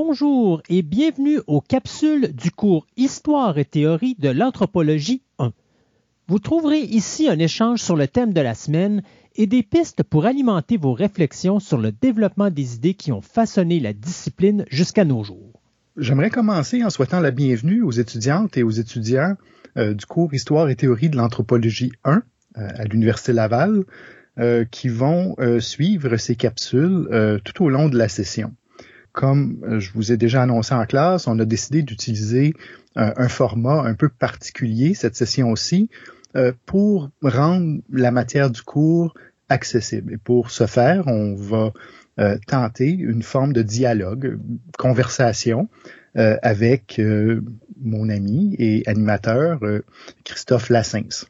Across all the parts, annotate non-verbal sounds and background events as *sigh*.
Bonjour et bienvenue aux capsules du cours Histoire et théorie de l'anthropologie 1. Vous trouverez ici un échange sur le thème de la semaine et des pistes pour alimenter vos réflexions sur le développement des idées qui ont façonné la discipline jusqu'à nos jours. J'aimerais commencer en souhaitant la bienvenue aux étudiantes et aux étudiants euh, du cours Histoire et théorie de l'anthropologie 1 euh, à l'Université Laval euh, qui vont suivre ces capsules tout au long de la session comme euh, je vous ai déjà annoncé en classe, on a décidé d'utiliser euh, un format un peu particulier cette session aussi euh, pour rendre la matière du cours accessible. Et pour ce faire, on va tenter une forme de dialogue, conversation avec mon ami et animateur Christophe Lassens.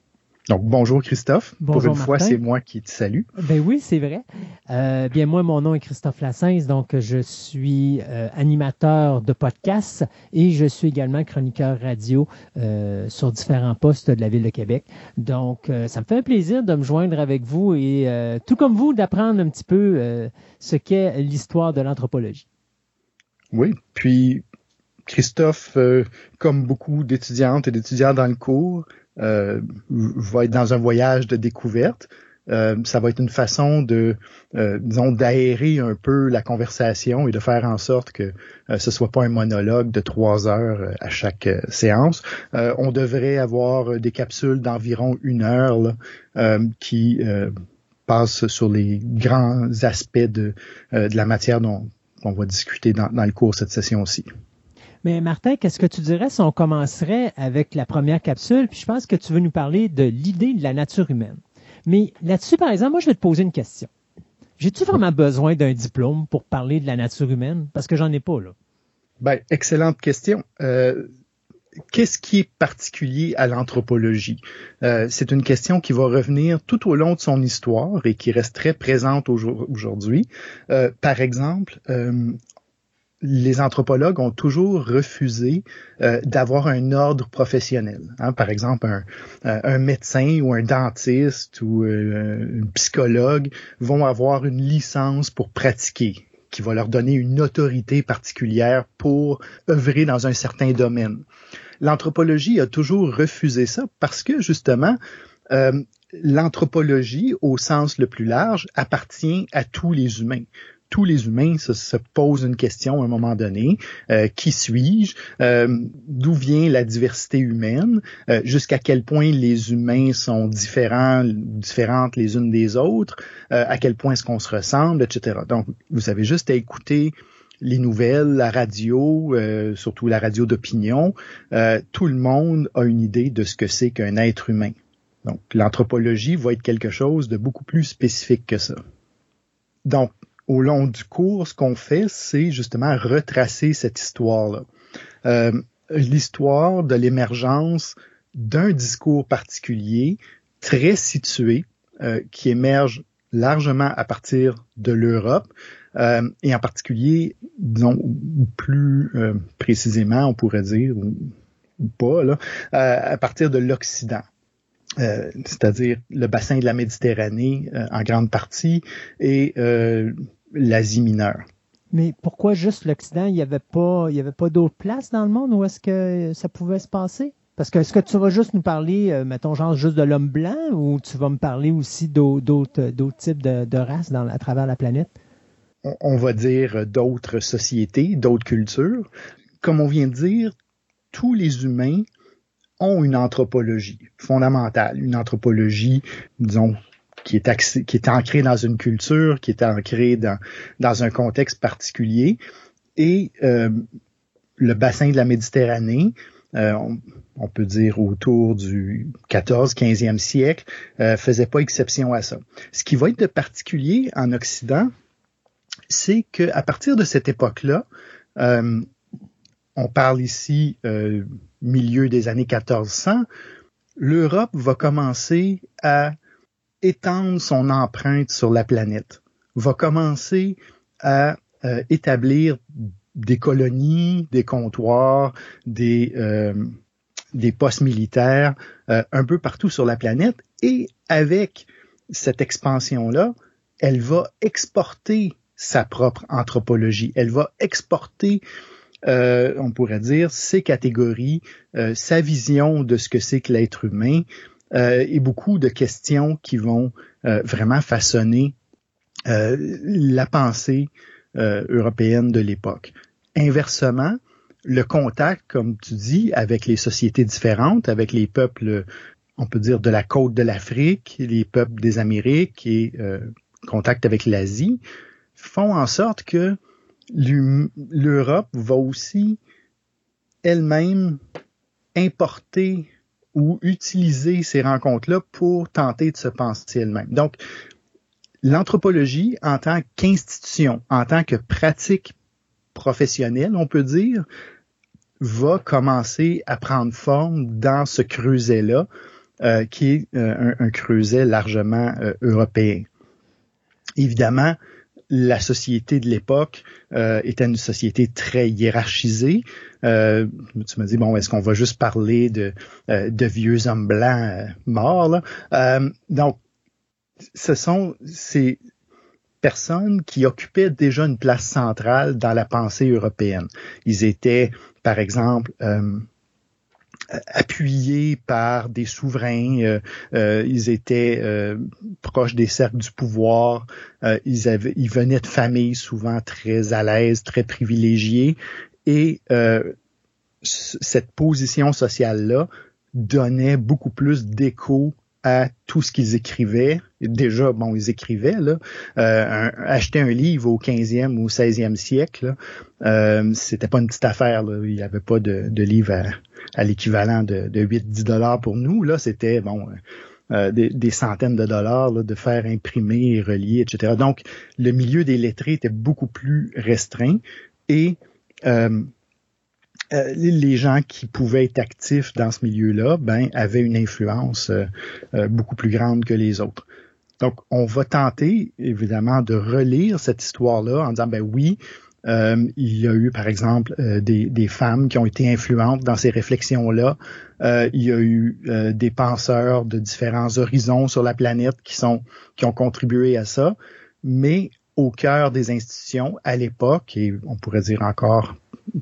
Donc, bonjour Christophe. Bonjour Pour une fois, c'est moi qui te salue. Ben oui, c'est vrai. Euh, bien, moi, mon nom est Christophe Lassens, donc je suis euh, animateur de podcasts et je suis également chroniqueur radio euh, sur différents postes de la Ville de Québec. Donc, ça me fait un plaisir de me joindre avec vous et, tout comme vous, d'apprendre un petit peu ce qu'est l'histoire de l'anthropologie. Oui, puis Christophe, comme beaucoup d'étudiantes et d'étudiants dans le cours, va être dans un voyage de découverte. Euh, ça va être une façon de, euh, disons, d'aérer un peu la conversation et de faire en sorte que euh, ce soit pas un monologue de trois heures à chaque séance. on devrait avoir des capsules d'environ une heure qui passent sur les grands aspects de, de la matière dont on va discuter dans, dans le cours cette session aussi. Mais Martin, qu'est-ce que tu dirais si on commencerait avec la première capsule? Puis je pense que tu veux nous parler de l'idée de la nature humaine. Mais là-dessus, par exemple, moi, je vais te poser une question. J'ai-tu vraiment besoin d'un diplôme pour parler de la nature humaine? Parce que j'en ai pas, là. Ben, excellente question. Euh, qu'est-ce qui est particulier à l'anthropologie? Euh, c'est une question qui va revenir tout au long de son histoire et qui reste très présente aujourd'hui. Euh, par exemple, les anthropologues ont toujours refusé euh, d'avoir un ordre professionnel. Hein. Par exemple, un, euh, un, médecin ou un dentiste ou euh, un psychologue vont avoir une licence pour pratiquer qui va leur donner une autorité particulière pour œuvrer dans un certain domaine. L'anthropologie a toujours refusé ça parce que justement, l'anthropologie, au sens le plus large, appartient à tous les humains tous les humains se, posent une question à un moment donné. Euh, qui suis-je? Euh, d'où vient la diversité humaine? Euh, jusqu'à quel point les humains sont différents, différentes les unes des autres? à quel point est-ce qu'on se ressemble, etc. Donc, vous avez juste à écouter les nouvelles, la radio, surtout la radio d'opinion. tout le monde a une idée de ce que c'est qu'un être humain. Donc, l'anthropologie va être quelque chose de beaucoup plus spécifique que ça. Donc, au long du cours, ce qu'on fait, c'est justement retracer cette histoire-là. Euh, l'histoire de l'émergence d'un discours particulier très situé euh, qui émerge largement à partir de l'Europe euh, et en particulier, disons, plus précisément, on pourrait dire, ou, pas, là, à partir de l'Occident. c'est-à-dire le bassin de la Méditerranée en grande partie et l'Asie mineure. Mais pourquoi juste l'Occident? Il n'y avait pas, il y avait pas d'autres places dans le monde où est-ce que ça pouvait se passer? Parce que est-ce que tu vas juste nous parler, euh, mettons, genre juste de l'homme blanc ou tu vas me parler aussi d'autres, d'autres types de, races dans, à travers la planète? On, va dire d'autres sociétés, d'autres cultures. Comme on vient de dire, tous les humains ont une anthropologie fondamentale, une anthropologie, disons, qui est, qui est ancré dans une culture, qui est ancré dans, dans un contexte particulier. Et euh, le bassin de la Méditerranée, euh, on, peut dire autour du 14, 15e siècle, euh, faisait pas exception à ça. Ce qui va être de particulier en Occident, c'est que à partir de cette époque-là, euh, on parle ici milieu des années 1400, l'Europe va commencer à étendre son empreinte sur la planète, va commencer à euh, établir des colonies, des comptoirs, des, euh, postes militaires euh, un peu partout sur la planète. Et avec cette expansion-là, elle va exporter sa propre anthropologie. Elle va exporter, on pourrait dire, ses catégories, sa vision de ce que c'est que l'être humain et beaucoup de questions qui vont vraiment façonner la pensée européenne de l'époque. Inversement, le contact, comme tu dis, avec les sociétés différentes, avec les peuples, on peut dire, de la côte de l'Afrique, les peuples des Amériques et euh, contact avec l'Asie, font en sorte que l'Europe va aussi elle-même importer ou utiliser ces rencontres-là pour tenter de se penser elle-même. Donc, l'anthropologie en tant qu'institution, en tant que pratique professionnelle, on peut dire, va commencer à prendre forme dans ce creuset-là, euh, qui est euh, un, creuset largement euh, européen. Évidemment, la société de l'époque était une société très hiérarchisée. tu me dis bon, est-ce qu'on va juste parler de, de vieux hommes blancs morts là? Donc, ce sont ces personnes qui occupaient déjà une place centrale dans la pensée européenne. Ils étaient, par exemple, euh, appuyés par des souverains, euh, euh, ils étaient proches des cercles du pouvoir, ils, avaient, ils venaient de familles souvent très à l'aise, très privilégiées, et cette position sociale-là donnait beaucoup plus d'écho à tout ce qu'ils écrivaient. Déjà, bon, ils écrivaient, là. Euh, acheter un livre au 15e ou 16e siècle, euh, c'était pas une petite affaire. Là. Il n'y avait pas de, de livre à, l'équivalent de, de 8-10 dollars pour nous. Là, c'était bon. Euh, des, centaines de dollars de faire imprimer relier, etc. Donc, le milieu des lettrés était beaucoup plus restreint et euh, les gens qui pouvaient être actifs dans ce milieu-là, ben, avaient une influence euh, euh, beaucoup plus grande que les autres. Donc, on va tenter, évidemment, de relire cette histoire-là en disant, ben oui, il y a eu, par exemple, des, des, femmes qui ont été influentes dans ces réflexions-là. il y a eu des penseurs de différents horizons sur la planète qui sont qui ont contribué à ça. Mais au cœur des institutions, à l'époque, et on pourrait dire encore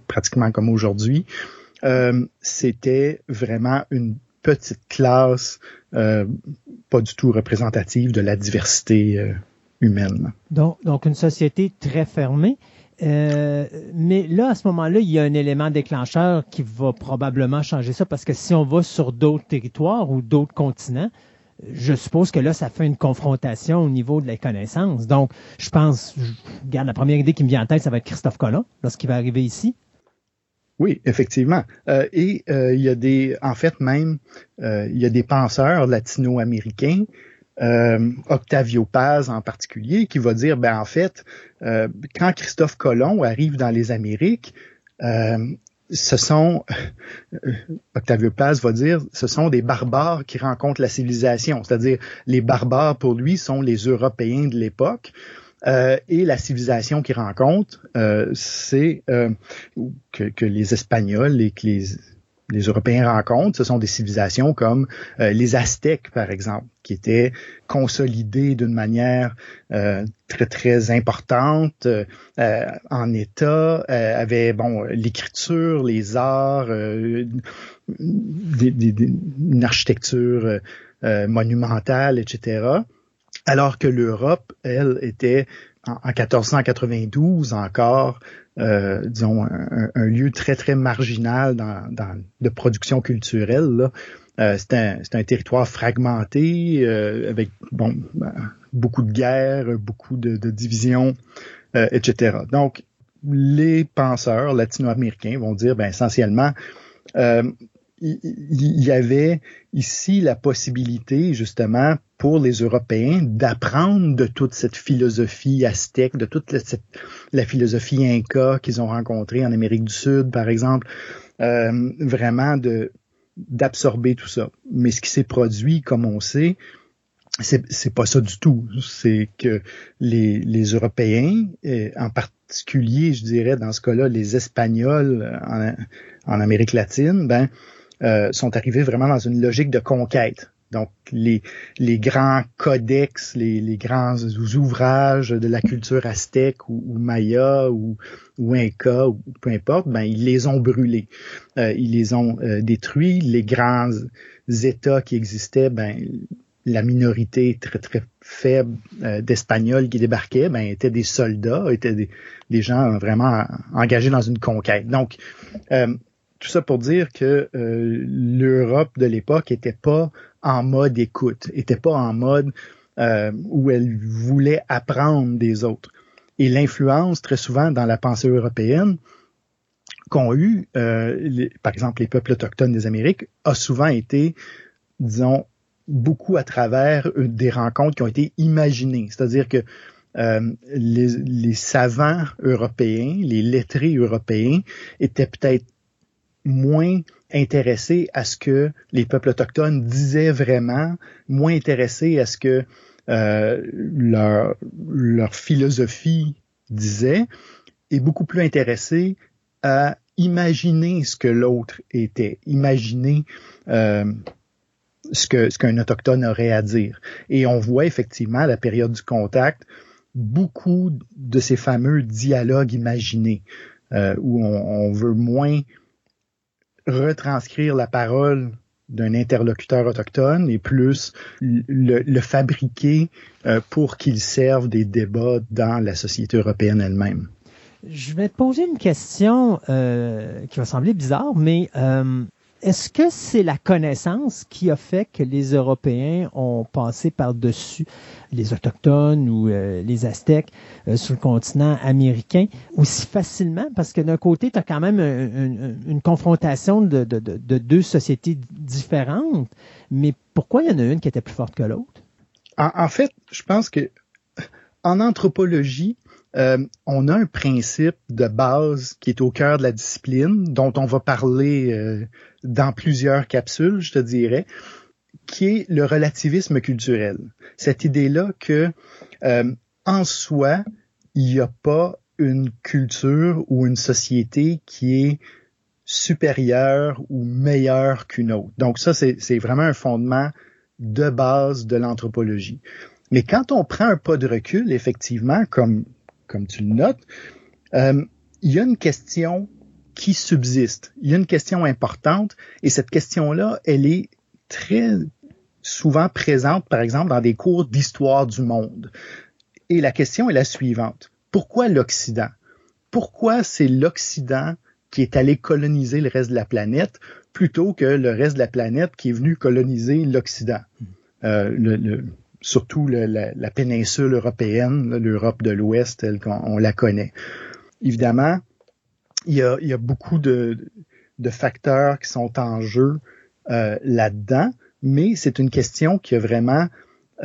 pratiquement comme aujourd'hui, euh, c'était vraiment une petite classe euh, pas du tout représentative de la diversité euh, humaine. Donc, donc une société très fermée. mais là, à ce moment-là, il y a un élément déclencheur qui va probablement changer ça parce que si on va sur d'autres territoires ou d'autres continents, je suppose que là, ça fait une confrontation au niveau de la connaissance. Donc, je pense, je, regarde, la première idée qui me vient en tête, ça va être Christophe Colomb, lorsqu'il va arriver ici. Oui, effectivement. Euh, et euh, il y a des, en fait même, euh, il y a des penseurs latino-américains, Octavio Paz en particulier, qui va dire, ben en fait, quand Christophe Colomb arrive dans les Amériques, ce sont, Octavio Paz va dire, ce sont des barbares qui rencontrent la civilisation. C'est-à-dire, les barbares pour lui sont les Européens de l'époque. Euh, et la civilisation qu'il rencontre, euh, c'est euh, que, que, les Espagnols et que les, les Européens rencontrent, ce sont des civilisations comme euh, les Aztèques, par exemple, qui étaient consolidées d'une manière euh, très très importante euh, en État, avaient bon l'écriture, les arts, des, des, une architecture monumentale, etc. Alors que l'Europe, elle, était en, 1492 encore euh, disons, un, lieu très, très marginal dans, dans de production culturelle. Là. Euh, c'est un, un, territoire fragmenté euh, avec bon, beaucoup de guerres, beaucoup de, de divisions, euh, etc. Donc, les penseurs latino-américains vont dire ben, essentiellement, euh, il y avait ici la possibilité justement pour les Européens d'apprendre de toute cette philosophie aztèque, de toute la, philosophie inca qu'ils ont rencontrée en Amérique du Sud, par exemple, euh, vraiment de d'absorber tout ça. Mais ce qui s'est produit, comme on sait, c'est pas ça du tout. C'est que les, les Européens, en particulier, je dirais dans ce cas-là, les Espagnols en, en Amérique latine, ben euh, sont arrivés vraiment dans une logique de conquête. Donc, les, les grands codex, les, les grands ouvrages de la culture aztèque ou, maya ou, ou inca ou peu importe, ben, ils les ont brûlés. Euh, ils les ont euh, détruits. Les grands États qui existaient, ben, la minorité très très faible euh, d'Espagnols qui débarquaient, ben, étaient des soldats, étaient des, des gens vraiment engagés dans une conquête. Donc, tout ça pour dire que l'Europe de l'époque était pas en mode écoute, était pas en mode euh, où elle voulait apprendre des autres. Et l'influence, très souvent, dans la pensée européenne, qu'ont eu, euh, par exemple, les peuples autochtones des Amériques, a souvent été, disons, beaucoup à travers euh, des rencontres qui ont été imaginées. C'est-à-dire que les, les, savants européens, les lettrés européens étaient peut-être moins intéressés à ce que les peuples autochtones disaient vraiment, moins intéressés à ce que euh, leur, leur philosophie disait, et beaucoup plus intéressés à imaginer ce que l'autre était, imaginer euh, ce que ce qu'un autochtone aurait à dire. Et on voit effectivement à la période du contact beaucoup de ces fameux dialogues imaginés euh, où on, on, veut moins retranscrire la parole d'un interlocuteur autochtone et plus le, fabriquer euh, pour qu'il serve des débats dans la société européenne elle-même. Je vais te poser une question euh, qui va sembler bizarre, mais euh, est-ce que c'est la connaissance qui a fait que les Européens ont passé par-dessus les Autochtones ou euh, les Aztèques euh, sur le continent américain aussi facilement? Parce que d'un côté, tu as quand même une, confrontation de, deux sociétés différentes, mais pourquoi il y en a une qui était plus forte que l'autre? en, fait, je pense que en anthropologie, euh, on a un principe de base qui est au cœur de la discipline, dont on va parler euh, dans plusieurs capsules, je te dirais, qui est le relativisme culturel. Cette idée-là que euh, en soi, il n'y a pas une culture ou une société qui est supérieure ou meilleure qu'une autre. Donc ça, c'est vraiment un fondement de base de l'anthropologie. Mais quand on prend un pas de recul, effectivement, comme comme tu le notes, euh, il y a une question qui subsiste. Il y a une question importante et cette question-là, elle est très souvent présente, par exemple, dans des cours d'histoire du monde. Et la question est la suivante. Pourquoi l'Occident? Pourquoi c'est l'Occident qui est allé coloniser le reste de la planète plutôt que le reste de la planète qui est venu coloniser l'Occident? Euh, surtout la, péninsule européenne, l'Europe de l'Ouest telle qu'on la connaît. Évidemment, il y a, beaucoup de, facteurs qui sont en jeu euh, là-dedans, mais c'est une question qui a vraiment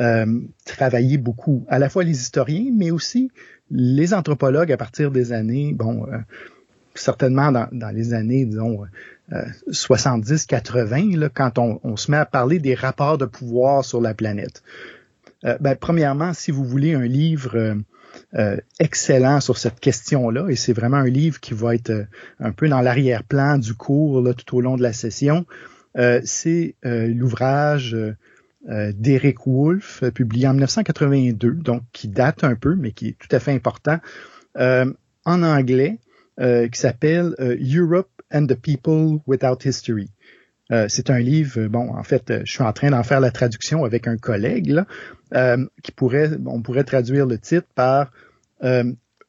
euh, travaillé beaucoup, à la fois les historiens, mais aussi les anthropologues à partir des années, bon, euh, certainement dans, les années, disons, 70-80, quand on, se met à parler des rapports de pouvoir sur la planète. Euh, ben, premièrement, si vous voulez un livre euh, euh, excellent sur cette question-là, et c'est vraiment un livre qui va être un peu dans l'arrière-plan du cours là, tout au long de la session, c'est l'ouvrage d'Eric Wolf, publié en 1982, donc qui date un peu, mais qui est tout à fait important, en anglais, qui s'appelle Europe and the People Without History. Euh, c'est un livre, bon, en fait, euh, je suis en train d'en faire la traduction avec un collègue, là, euh, qui pourrait, on pourrait traduire le titre par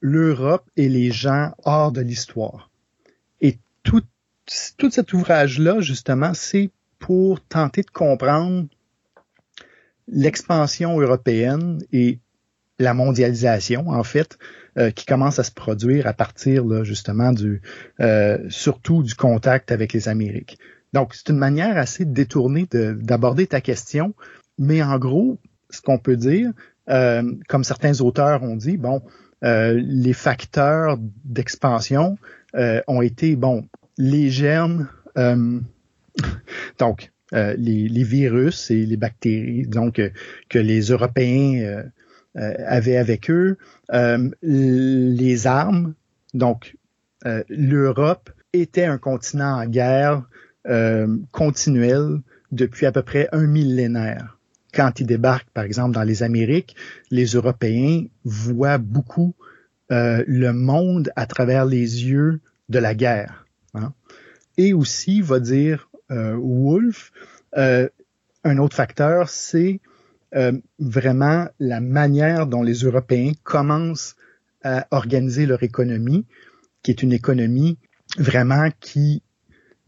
L'Europe et les gens hors de l'histoire. Et tout, cet ouvrage-là, justement, c'est pour tenter de comprendre l'expansion européenne et la mondialisation, en fait, qui commence à se produire à partir là, justement surtout du contact avec les Amériques. Donc, c'est une manière assez détournée d'aborder ta question, mais en gros, ce qu'on peut dire, euh, comme certains auteurs ont dit, bon, euh, les facteurs d'expansion euh, ont été, bon, les germes, donc les, les, virus et les bactéries, donc que les Européens avaient avec eux, les armes, donc l'Europe était un continent en guerre euh, continuelle depuis à peu près un millénaire. Quand ils débarquent, par exemple, dans les Amériques, les Européens voient beaucoup euh, le monde à travers les yeux de la guerre. Hein. Et aussi, va dire euh, Wolf, euh, un autre facteur, c'est vraiment la manière dont les Européens commencent à organiser leur économie, qui est une économie vraiment qui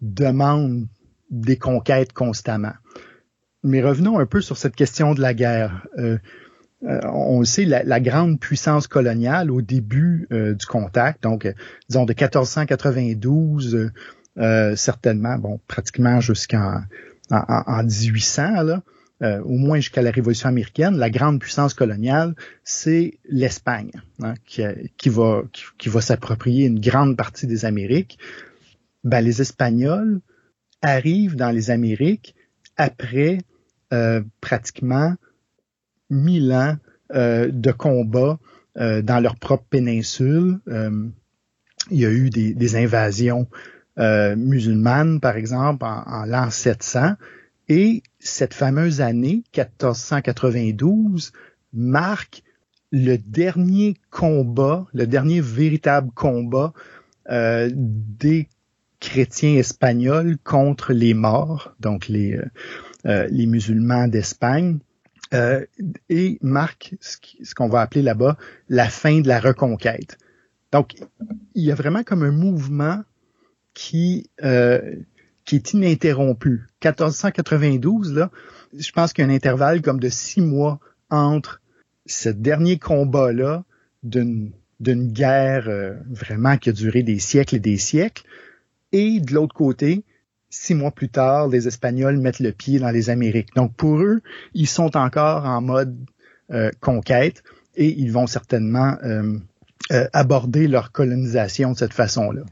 demande des conquêtes constamment. Mais revenons un peu sur cette question de la guerre. Euh, euh, on sait, la, grande puissance coloniale au début euh, du contact, donc disons de 1492, certainement, bon, pratiquement jusqu'en en, 1800, là, au moins jusqu'à la Révolution américaine, la grande puissance coloniale, c'est l'Espagne, hein, qui, qui, va, qui, va s'approprier une grande partie des Amériques. Ben, les Espagnols arrivent dans les Amériques après euh, pratiquement mille ans euh, de combats euh, dans leur propre péninsule. il y a eu des, invasions musulmanes, par exemple, en, en l'an 700. Et cette fameuse année, 1492, marque le dernier combat, le dernier véritable combat euh, des chrétiens espagnols contre les morts, donc les, euh, euh, les musulmans d'Espagne, euh, et marque ce qu'on va appeler là-bas la fin de la reconquête. Donc, il y a vraiment comme un mouvement qui, qui est ininterrompu. 1492, là, je pense qu'il y a un intervalle comme de six mois entre ce dernier combat-là d'une d'une guerre vraiment qui a duré des siècles et des siècles, et de l'autre côté, six mois plus tard, les Espagnols mettent le pied dans les Amériques. Donc pour eux, ils sont encore en mode euh, conquête et ils vont certainement euh, euh, aborder leur colonisation de cette façon-là.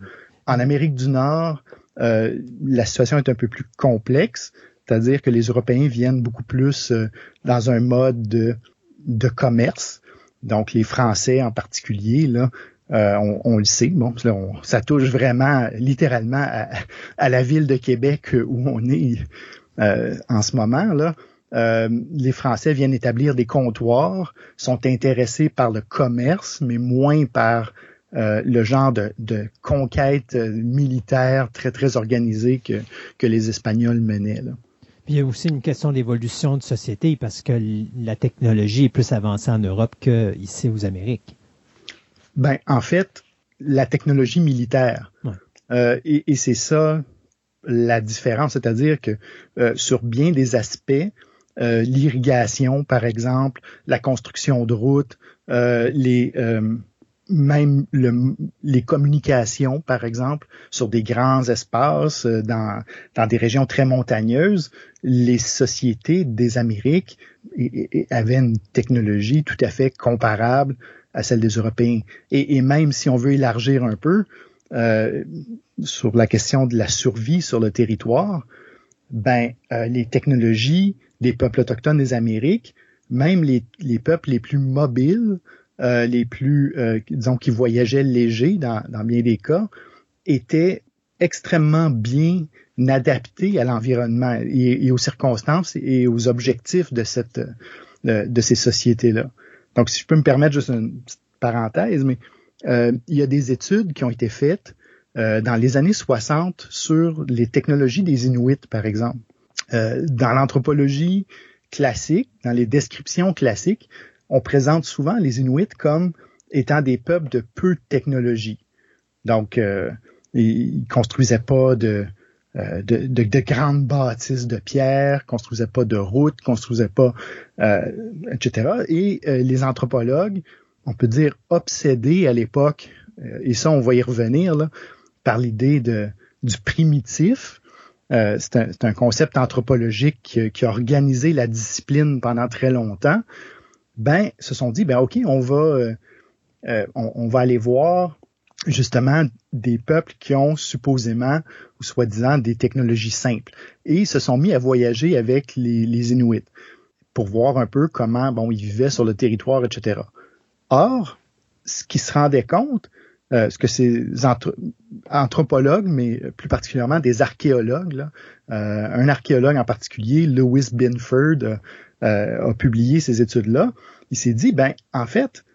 En Amérique du Nord, la situation est un peu plus complexe, c'est-à-dire que les Européens viennent beaucoup plus dans un mode de, de commerce. Donc les Français en particulier, là, euh, on, le sait, bon, ça touche vraiment littéralement à, la ville de Québec où on est euh, en ce moment. Euh, les Français viennent établir des comptoirs, sont intéressés par le commerce, mais moins par le genre de, conquête militaire très, très organisée que, les Espagnols menaient. Il y a aussi une question d'évolution de société parce que la technologie est plus avancée en Europe qu'ici aux Amériques. Ben, en fait, la technologie militaire. Euh, et, c'est ça la différence, c'est-à-dire que euh, sur bien des aspects, euh, l'irrigation, par exemple, la construction de routes, les même les communications, par exemple, sur des grands espaces, dans, dans des régions très montagneuses, les sociétés des Amériques avaient une technologie tout à fait comparable à celle des Européens. Et, même si on veut élargir un peu euh, sur la question de la survie sur le territoire, ben euh, les technologies des peuples autochtones des Amériques, même les, les peuples les plus mobiles, euh, les plus, disons, qui voyageaient légers dans, dans bien des cas, étaient extrêmement bien adaptés à l'environnement et, aux circonstances et aux objectifs de cette de ces sociétés-là. Donc, si je peux me permettre juste une petite parenthèse, mais euh, il y a des études qui ont été faites euh, dans les années 60 sur les technologies des Inuits, par exemple. Euh, dans l'anthropologie classique, dans les descriptions classiques, on présente souvent les Inuits comme étant des peuples de peu de technologie. Donc, euh, ils construisaient pas de, euh, de, de, de, grandes bâtisses de pierre, construisaient pas de routes, construisaient pas, euh, etc. Et euh, les anthropologues, on peut dire obsédés à l'époque, et ça on va y revenir là, par l'idée de du primitif. c'est un, un, concept anthropologique qui, qui, a organisé la discipline pendant très longtemps. Ben, se sont dit, ben ok, on va, on, on va aller voir justement des peuples qui ont supposément ou soi-disant des technologies simples et se sont mis à voyager avec les, Inuits pour voir un peu comment bon ils vivaient sur le territoire, etc. Or, ce qu'ils se rendaient compte, euh, ce que ces anthropologues, mais plus particulièrement des archéologues. un archéologue en particulier, Lewis Binford, a publié ces études-là. Il s'est dit, ben en fait,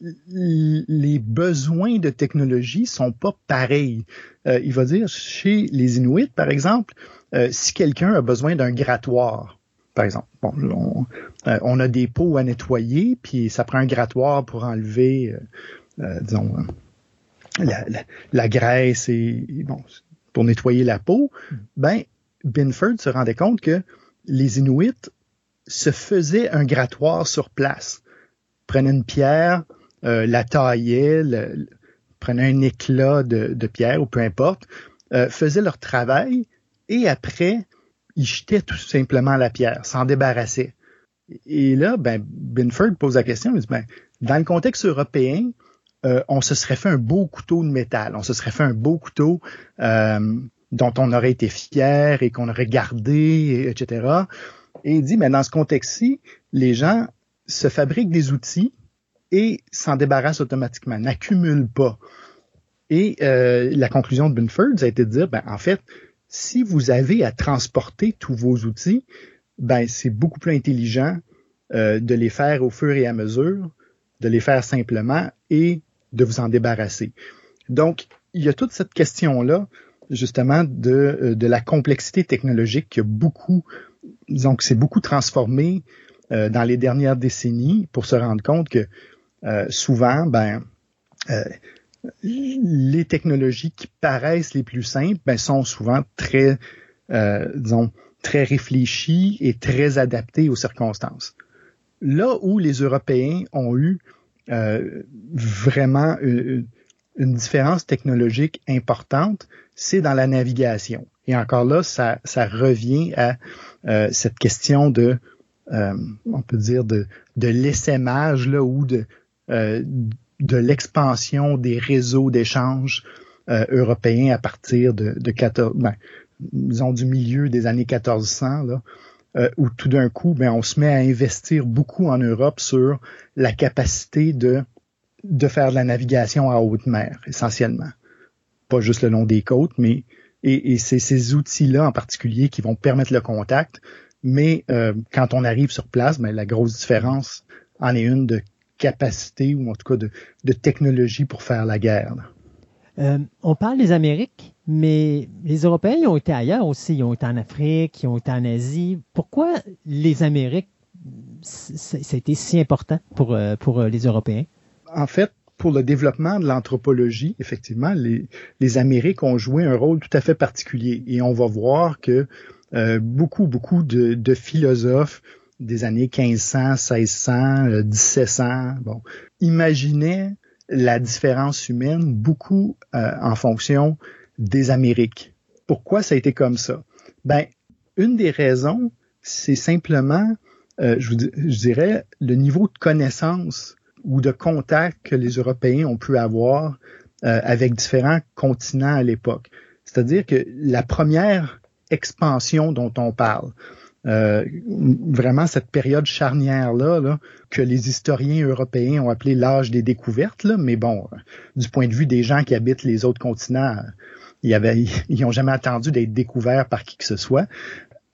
les besoins de technologie sont pas pareils. il va dire, chez les Inuits, par exemple, si quelqu'un a besoin d'un grattoir, par exemple. Bon, euh, on, a des pots à nettoyer, puis ça prend un grattoir pour enlever, euh, euh, disons, la, graisse et bon, pour nettoyer la peau. Ben, Binford se rendait compte que les Inuits se faisaient un grattoir sur place. Prenaient une pierre, la taillaient, prenaient un éclat de, pierre ou peu importe, faisaient leur travail et après il jetait tout simplement la pierre, s'en débarrassait. Et là, ben, Binford pose la question, il dit, ben, dans le contexte européen, euh, on se serait fait un beau couteau de métal, on se serait fait un beau couteau euh, dont on aurait été fier et qu'on aurait gardé, etc. Et il dit, mais dans ce contexte-ci, les gens se fabriquent des outils et s'en débarrassent automatiquement, n'accumulent pas. Et euh, la conclusion de Binford, ça a été de dire, ben, en fait, si vous avez à transporter tous vos outils, ben c'est beaucoup plus intelligent euh, de les faire au fur et à mesure, de les faire simplement et de vous en débarrasser. Donc, il y a toute cette question-là, justement, de, euh, de la complexité technologique qui a beaucoup, disons c'est beaucoup transformé euh, dans les dernières décennies pour se rendre compte que souvent, ben, les technologies qui paraissent les plus simples ben, sont souvent très, euh, disons, très réfléchies et très adaptées aux circonstances. Là où les Européens ont eu euh, vraiment une, différence technologique importante, c'est dans la navigation. Et encore là, ça, revient à euh, cette question de, euh, on peut dire, de, de l'essaimage là, ou de, euh, de l'expansion des réseaux d'échanges euh, européens à partir de, de 14, ben, disons du milieu des années 1400, là, euh, où tout d'un coup, ben, on se met à investir beaucoup en Europe sur la capacité de, de faire de la navigation à haute mer, essentiellement. Pas juste le long des côtes, mais et, et c'est ces outils-là en particulier qui vont permettre le contact. Mais euh, quand on arrive sur place, ben, la grosse différence en est une de capacité ou en tout cas de, de technologie pour faire la guerre. Euh, on parle des Amériques, mais les Européens ils ont été ailleurs aussi. Ils ont été en Afrique, ils ont été en Asie. Pourquoi les Amériques, ça a été si important pour, euh, pour euh, les Européens? En fait, pour le développement de l'anthropologie, effectivement, les, les Amériques ont joué un rôle tout à fait particulier. Et on va voir que euh, beaucoup, beaucoup de, de philosophes, des années 1500, 1600, 1700. Bon, imaginez la différence humaine beaucoup euh, en fonction des Amériques. Pourquoi ça a été comme ça? Ben, une des raisons, c'est simplement, euh, je, je dirais, le niveau de connaissance ou de contact que les Européens ont pu avoir euh, avec différents continents à l'époque. C'est-à-dire que la première expansion dont on parle, euh, vraiment cette période charnière-là là, que les historiens européens ont appelé l'âge des découvertes, là, mais bon, du point de vue des gens qui habitent les autres continents, *laughs* ils avait, ils n'ont jamais attendu d'être découverts par qui que ce soit.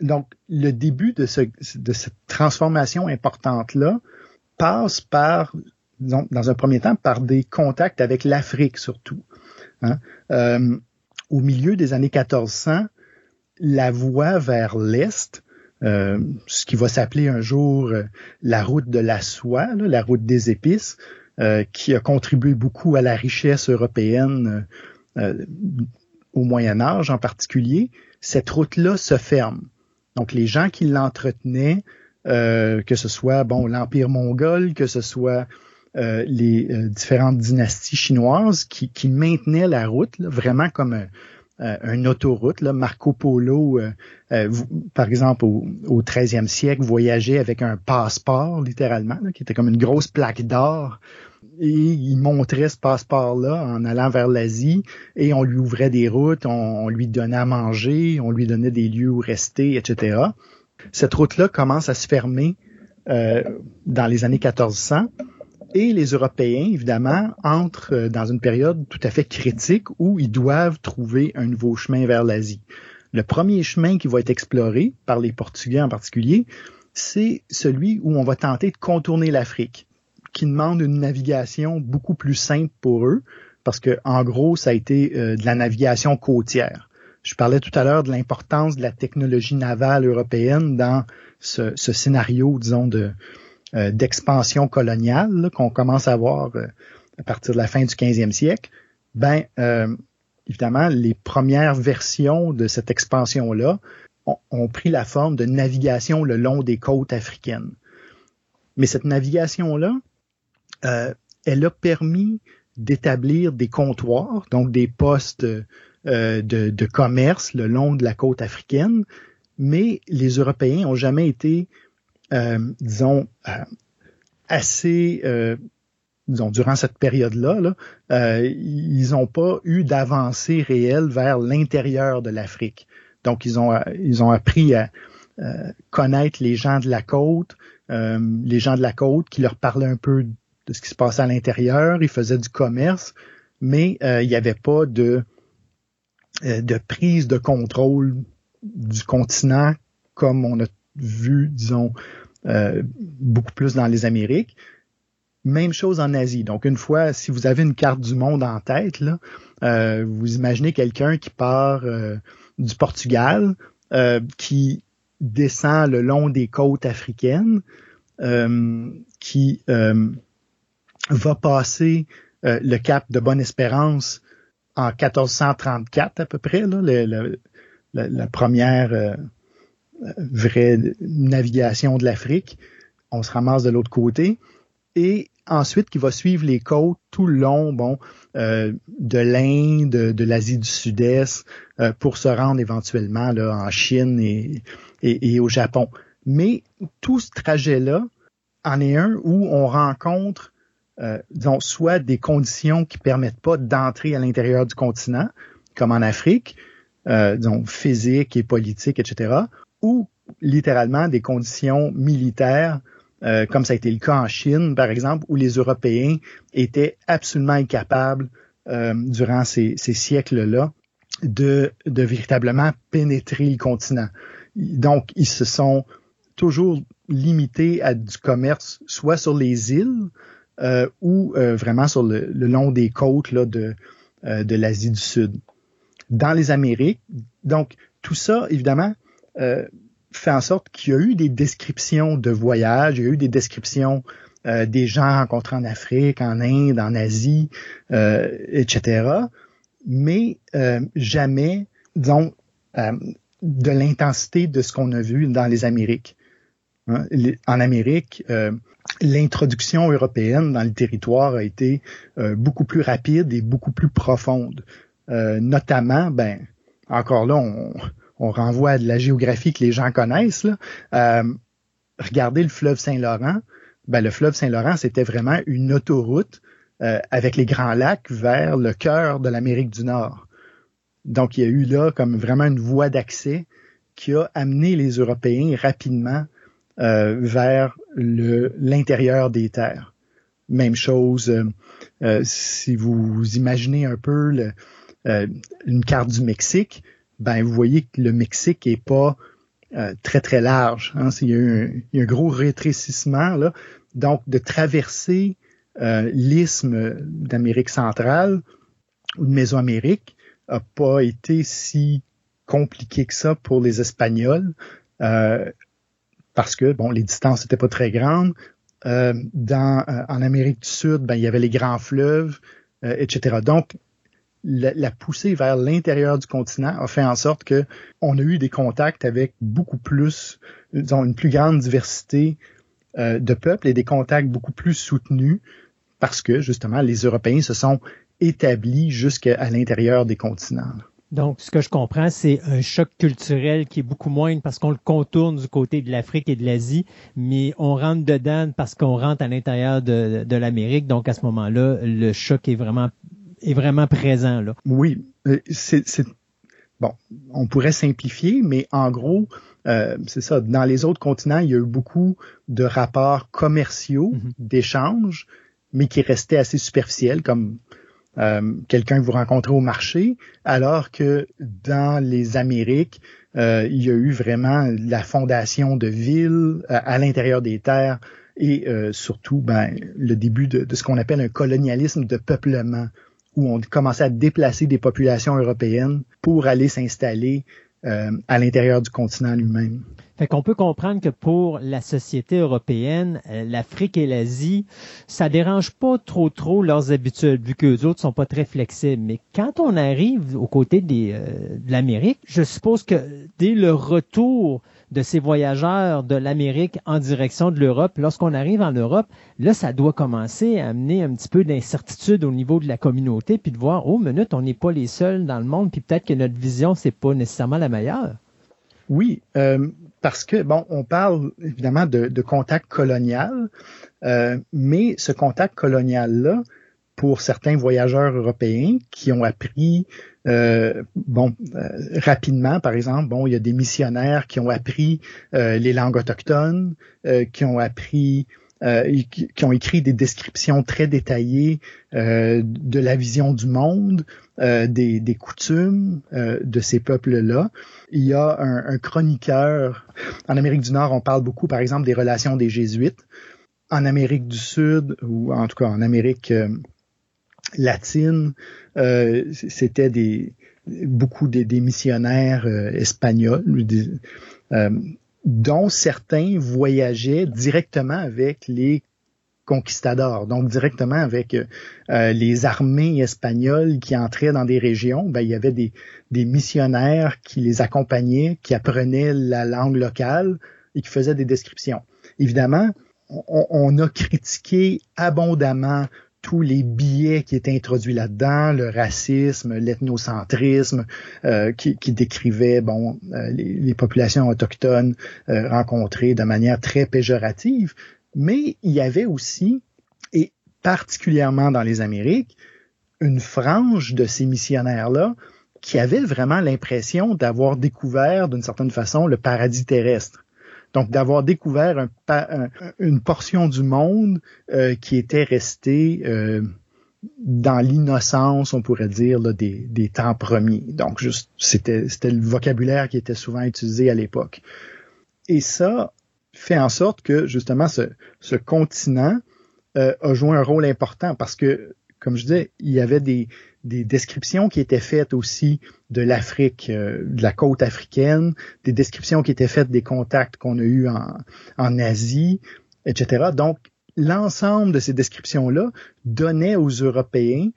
Donc, le début de, ce, de cette transformation importante-là passe par, disons, dans un premier temps, par des contacts avec l'Afrique surtout. Hein. Euh, au milieu des années 1400, la voie vers l'Est euh, ce qui va s'appeler un jour euh, la route de la soie, la route des épices, euh, qui a contribué beaucoup à la richesse européenne au Moyen Âge en particulier. Cette route-là se ferme. Donc les gens qui l'entretenaient, que ce soit bon l'Empire mongol, que ce soit les différentes dynasties chinoises qui, qui maintenaient la route vraiment comme euh, une autoroute. Là. Marco Polo, euh, euh, par exemple, au, au 13e siècle, voyageait avec un passeport, littéralement, qui était comme une grosse plaque d'or. Et il montrait ce passeport-là en allant vers l'Asie et on lui ouvrait des routes, on, lui donnait à manger, on lui donnait des lieux où rester, etc. Cette route-là commence à se fermer dans les années 1400 Et les Européens, évidemment, entrent euh, dans une période tout à fait critique où ils doivent trouver un nouveau chemin vers l'Asie. Le premier chemin qui va être exploré, par les Portugais en particulier, c'est celui où on va tenter de contourner l'Afrique, qui demande une navigation beaucoup plus simple pour eux, parce que en gros, ça a été euh, de la navigation côtière. Je parlais tout à l'heure de l'importance de la technologie navale européenne dans ce, ce scénario, disons, de, euh, d'expansion coloniale qu'on commence à voir euh, à partir de la fin du 15e siècle, ben euh, évidemment, les premières versions de cette expansion-là ont, pris la forme de navigation le long des côtes africaines. Mais cette navigation-là, elle a permis d'établir des comptoirs, donc des postes de, de, commerce le long de la côte africaine, mais les Européens ont jamais été disons, euh, assez, euh, disons, durant cette période-là, là, euh, ils n'ont pas eu d'avancée réelle vers l'intérieur de l'Afrique. Donc, ils ont, ils ont appris à connaître les gens de la côte, les gens de la côte qui leur parlaient un peu de ce qui se passait à l'intérieur, ils faisaient du commerce, mais il n'y avait pas de, de prise de contrôle du continent comme on a vu, disons, euh, beaucoup plus dans les Amériques. Même chose en Asie. Donc, une fois, si vous avez une carte du monde en tête, là, euh, vous imaginez quelqu'un qui part euh, du Portugal, qui descend le long des côtes africaines, qui va passer le cap de Bonne-Espérance en 1434 à peu près, là, la, première vraie navigation de l'Afrique. On se ramasse de l'autre côté. Et ensuite, qui va suivre les côtes tout le long, bon, euh, de l'Inde, de, l'Asie du Sud-Est, euh, pour se rendre éventuellement là, en Chine et, et, au Japon. Mais tout ce trajet-là en est un où on rencontre, euh, disons, soit des conditions qui permettent pas d'entrer à l'intérieur du continent, comme en Afrique, euh, disons, physique et politique, etc., ou littéralement des conditions militaires, euh, comme ça a été le cas en Chine, par exemple, où les Européens étaient absolument incapables euh, durant ces, ces siècles-là de, de véritablement pénétrer le continent. Donc, ils se sont toujours limités à du commerce, soit sur les îles euh, ou euh, vraiment sur le, le, long des côtes là, de, euh, de l'Asie du Sud. Dans les Amériques, donc tout ça, évidemment, euh, fait en sorte qu'il y a eu des descriptions de voyages, il y a eu des descriptions euh, des gens rencontrés en Afrique, en Inde, en Asie, euh, etc. Mais jamais, disons, de l'intensité de ce qu'on a vu dans les Amériques. Hein, en Amérique, l'introduction européenne dans le territoire a été beaucoup plus rapide et beaucoup plus profonde. notamment, ben, encore là, on, on renvoie à de la géographie que les gens connaissent. Là. Euh, regardez le fleuve Saint-Laurent. Ben, le fleuve Saint-Laurent, c'était vraiment une autoroute euh, avec les grands lacs vers le cœur de l'Amérique du Nord. Donc, il y a eu là comme vraiment une voie d'accès qui a amené les Européens rapidement euh, vers l'intérieur des terres. Même chose, si vous imaginez un peu une carte du Mexique, ben vous voyez que le Mexique est pas euh, très très large. Hein. Il, y a un, il, y a un, gros rétrécissement là. Donc de traverser euh, l'isthme d'Amérique centrale ou de Mésoamérique a pas été si compliqué que ça pour les Espagnols euh, parce que bon les distances n'étaient pas très grandes. Euh, dans euh, en Amérique du Sud, ben il y avait les grands fleuves, euh, etc. Donc la, poussée vers l'intérieur du continent a fait en sorte que on a eu des contacts avec beaucoup plus, disons, une plus grande diversité euh, de peuples et des contacts beaucoup plus soutenus parce que justement les Européens se sont établis jusqu'à l'intérieur des continents. Donc, ce que je comprends, c'est un choc culturel qui est beaucoup moindre parce qu'on le contourne du côté de l'Afrique et de l'Asie, mais on rentre dedans parce qu'on rentre à l'intérieur de l'Amérique. Donc, à ce moment-là, le choc est vraiment est vraiment présent là. Oui, euh, c'est bon, on pourrait simplifier, mais en gros, euh, c'est ça. Dans les autres continents, il y a eu beaucoup de rapports commerciaux, mm -hmm. d'échanges, mais qui restaient assez superficielles, comme euh, quelqu'un que vous rencontrez au marché, alors que dans les Amériques, euh, il y a eu vraiment la fondation de villes à, l'intérieur des terres et euh, surtout ben, le début de, de ce qu'on appelle un colonialisme de peuplement, où on commençait à déplacer des populations européennes pour aller s'installer euh, à l'intérieur du continent lui-même. Fait qu'on peut comprendre que pour la société européenne, euh, l'Afrique et l'Asie, ça dérange pas trop trop leurs habitudes, vu que les autres sont pas très flexibles. Mais quand on arrive aux côtés des, euh, de l'Amérique, je suppose que dès le retour de ces voyageurs de l'Amérique en direction de l'Europe, lorsqu'on arrive en Europe, là, ça doit commencer à amener un petit peu d'incertitude au niveau de la communauté, puis de voir, oh, minute, on n'est pas les seuls dans le monde, puis peut-être que notre vision, c'est pas nécessairement la meilleure. Oui, euh, parce que, bon, on parle évidemment de, contact colonial, euh, mais ce contact colonial-là, pour certains voyageurs européens qui ont appris, euh, bon, euh, rapidement, par exemple, bon, il y a des missionnaires qui ont appris euh, les langues autochtones, euh, qui ont appris qui ont écrit des descriptions très détaillées de la vision du monde, des, des, coutumes de ces peuples-là. Il y a un, un, chroniqueur en Amérique du Nord. On parle beaucoup, par exemple, des relations des jésuites. En Amérique du Sud ou en tout cas en Amérique latine, euh, c'était des beaucoup des, missionnaires euh, espagnols, euh, dont certains voyageaient directement avec les conquistadors, donc directement avec les armées espagnoles qui entraient dans des régions. Ben, il y avait des, des missionnaires qui les accompagnaient, qui apprenaient la langue locale et qui faisaient des descriptions. Évidemment, on, on a critiqué abondamment tous les billets qui étaient introduits là-dedans, le racisme, l'ethnocentrisme, euh, qui, qui, décrivait bon euh, les, populations autochtones euh, rencontrées de manière très péjorative, mais il y avait aussi, et particulièrement dans les Amériques, une frange de ces missionnaires-là qui avaient vraiment l'impression d'avoir découvert d'une certaine façon le paradis terrestre. Donc, d'avoir découvert une portion du monde euh, qui était restée euh, dans l'innocence, on pourrait dire, des, temps premiers. Donc, juste, c'était, c'était le vocabulaire qui était souvent utilisé à l'époque. Et ça fait en sorte que, justement, ce, continent euh, a joué un rôle important parce que, comme je disais, il y avait des, des descriptions qui étaient faites aussi de l'Afrique, euh, de la côte africaine, des descriptions qui étaient faites des contacts qu'on a eus en, en Asie, etc. Donc, l'ensemble de ces descriptions-là donnait aux Européens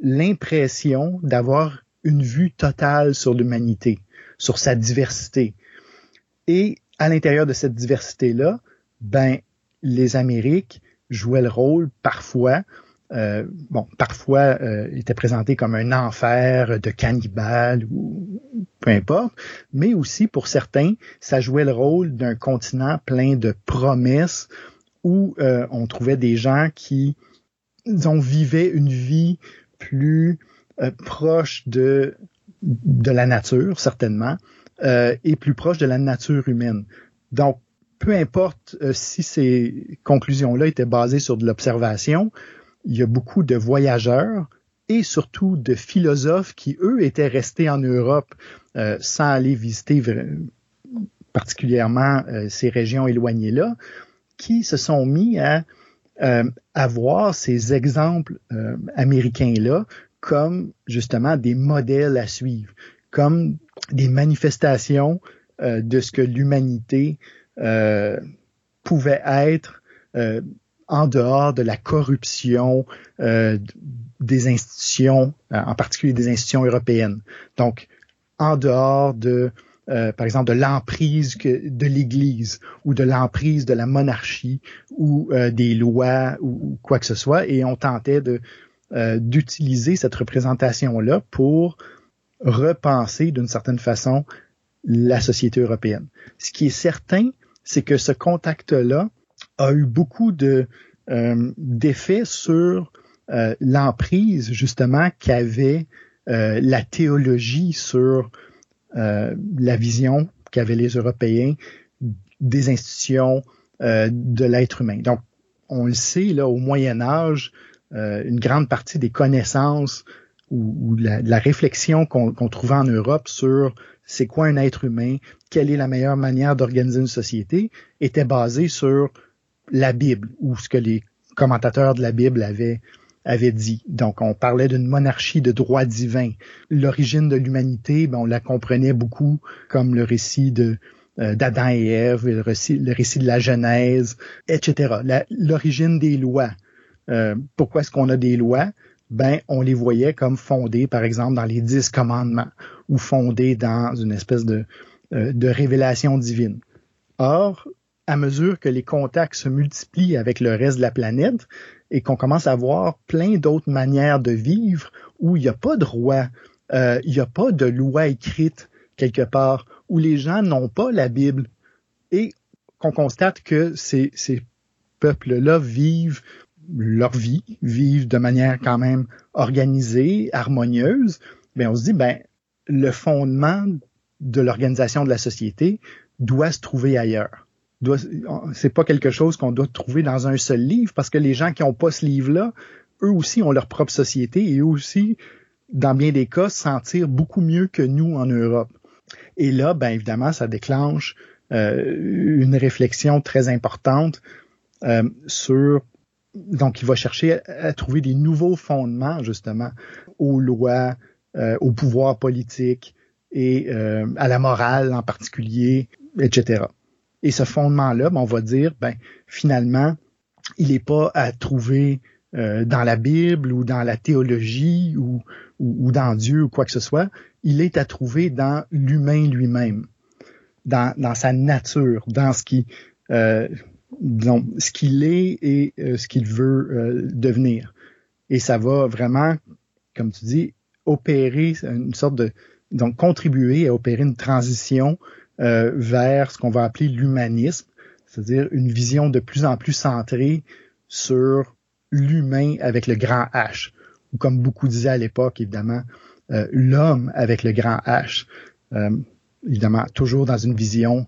l'impression d'avoir une vue totale sur l'humanité, sur sa diversité. Et à l'intérieur de cette diversité-là, ben, les Amériques jouaient le rôle parfois euh, bon, parfois euh, était présenté comme un enfer de cannibales ou peu importe, mais aussi pour certains, ça jouait le rôle d'un continent plein de promesses où euh, on trouvait des gens qui, disons, vivaient une vie plus euh, proche de de la nature certainement et plus proche de la nature humaine. Donc peu importe si ces conclusions-là étaient basées sur de l'observation il y a beaucoup de voyageurs et surtout de philosophes qui, eux, étaient restés en Europe euh, sans aller visiter particulièrement euh, ces régions éloignées-là, qui se sont mis à, euh, à voir ces exemples américains-là comme justement des modèles à suivre, comme des manifestations de ce que l'humanité pouvait être en dehors de la corruption euh, des institutions, euh, en particulier des institutions européennes. Donc, en dehors de, euh, par exemple, de l'emprise de l'Église ou de l'emprise de la monarchie ou des lois ou, quoi que ce soit, et on tentait d'utiliser cette représentation-là pour repenser d'une certaine façon la société européenne. Ce qui est certain, c'est que ce contact-là a eu beaucoup de euh, d'effets sur euh, l'emprise justement qu'avait euh, la théologie sur la vision qu'avaient les Européens des institutions de l'être humain. Donc, on le sait, là, au Moyen Âge, euh, une grande partie des connaissances ou, la, la, réflexion qu'on trouvait en Europe sur c'est quoi un être humain, quelle est la meilleure manière d'organiser une société, était basée sur la Bible ou ce que les commentateurs de la Bible avaient avait dit. Donc, on parlait d'une monarchie de droit divin. L'origine de l'humanité, ben, on la comprenait beaucoup comme le récit de euh, d'Adam et Ève, le récit, le récit de la Genèse, etc. L'origine des lois. Euh, pourquoi est-ce qu'on a des lois? Ben, on les voyait comme fondées, par exemple, dans les dix commandements ou fondées dans une espèce de, euh, de révélation divine. Or, à mesure que les contacts se multiplient avec le reste de la planète et qu'on commence à voir plein d'autres manières de vivre où il n'y a pas de roi, euh, il n'y a pas de loi écrite quelque part, où les gens n'ont pas la Bible et qu'on constate que ces, ces peuples-là vivent leur vie, vivent de manière quand même organisée, harmonieuse, mais on se dit, ben, le fondement de l'organisation de la société doit se trouver ailleurs c'est pas quelque chose qu'on doit trouver dans un seul livre parce que les gens qui n'ont pas ce livre-là, eux aussi ont leur propre société et eux aussi, dans bien des cas, sentir beaucoup mieux que nous en Europe. Et là, ben évidemment, ça déclenche euh, une réflexion très importante euh, sur donc il va chercher à, trouver des nouveaux fondements justement aux lois, euh, au pouvoir politique et à la morale en particulier, etc. Et ce fondement-là, ben, on va dire, ben, finalement, il n'est pas à trouver euh, dans la Bible ou dans la théologie ou, ou, dans Dieu ou quoi que ce soit. Il est à trouver dans l'humain lui-même, dans, dans, sa nature, dans ce qui, euh, ce qu'il est et euh, ce qu'il veut euh, devenir. Et ça va vraiment, comme tu dis, opérer une sorte de, donc contribuer à opérer une transition euh, vers ce qu'on va appeler l'humanisme, c'est-à-dire une vision de plus en plus centrée sur l'humain avec le grand H, ou comme beaucoup disaient à l'époque, évidemment, euh, l'homme avec le grand H. Euh, évidemment, toujours dans une vision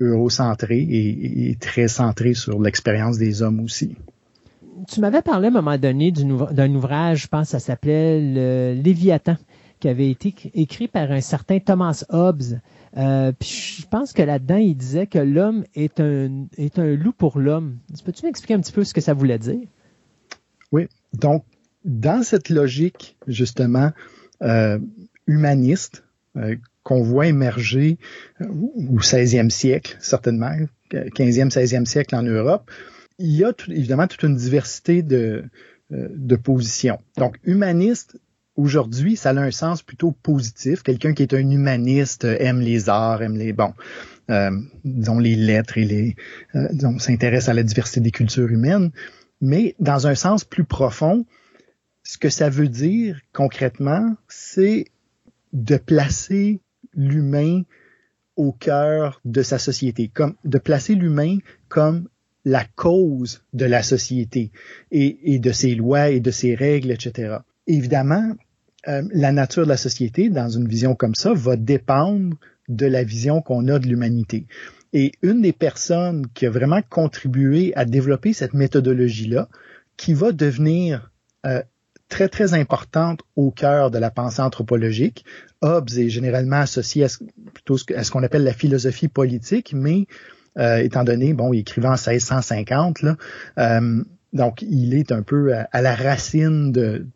eurocentrée et, très centrée sur l'expérience des hommes aussi. Tu m'avais parlé à un moment donné d'un ouvrage, je pense, ça s'appelait le Léviathan, qui avait été écrit par un certain Thomas Hobbes. Euh, puis je pense que là-dedans, il disait que l'homme est un, est un loup pour l'homme. Peux-tu m'expliquer un petit peu ce que ça voulait dire? Oui. Donc, dans cette logique, justement, euh, humaniste, euh, qu'on voit émerger au 16e siècle, certainement, 15e, 16e siècle en Europe, il y a évidemment toute une diversité de, de positions. Donc, humaniste, aujourd'hui, ça a un sens plutôt positif. Quelqu'un qui est un humaniste euh, aime les arts, aime les bon, euh, disons les lettres et les, euh, disons, s'intéresse à la diversité des cultures humaines. Mais dans un sens plus profond, ce que ça veut dire concrètement, c'est de placer l'humain au cœur de sa société, comme de placer l'humain comme la cause de la société et, et, de ses lois et de ses règles, etc. Évidemment, euh, la nature de la société, dans une vision comme ça, va dépendre de la vision qu'on a de l'humanité. Et une des personnes qui a vraiment contribué à développer cette méthodologie-là, qui va devenir euh, très, très importante au cœur de la pensée anthropologique. Hobbes est généralement associé à ce, plutôt à ce qu'on appelle la philosophie politique, mais euh, étant donné, bon, il écrivait en 1650, là, donc il est un peu à la racine de,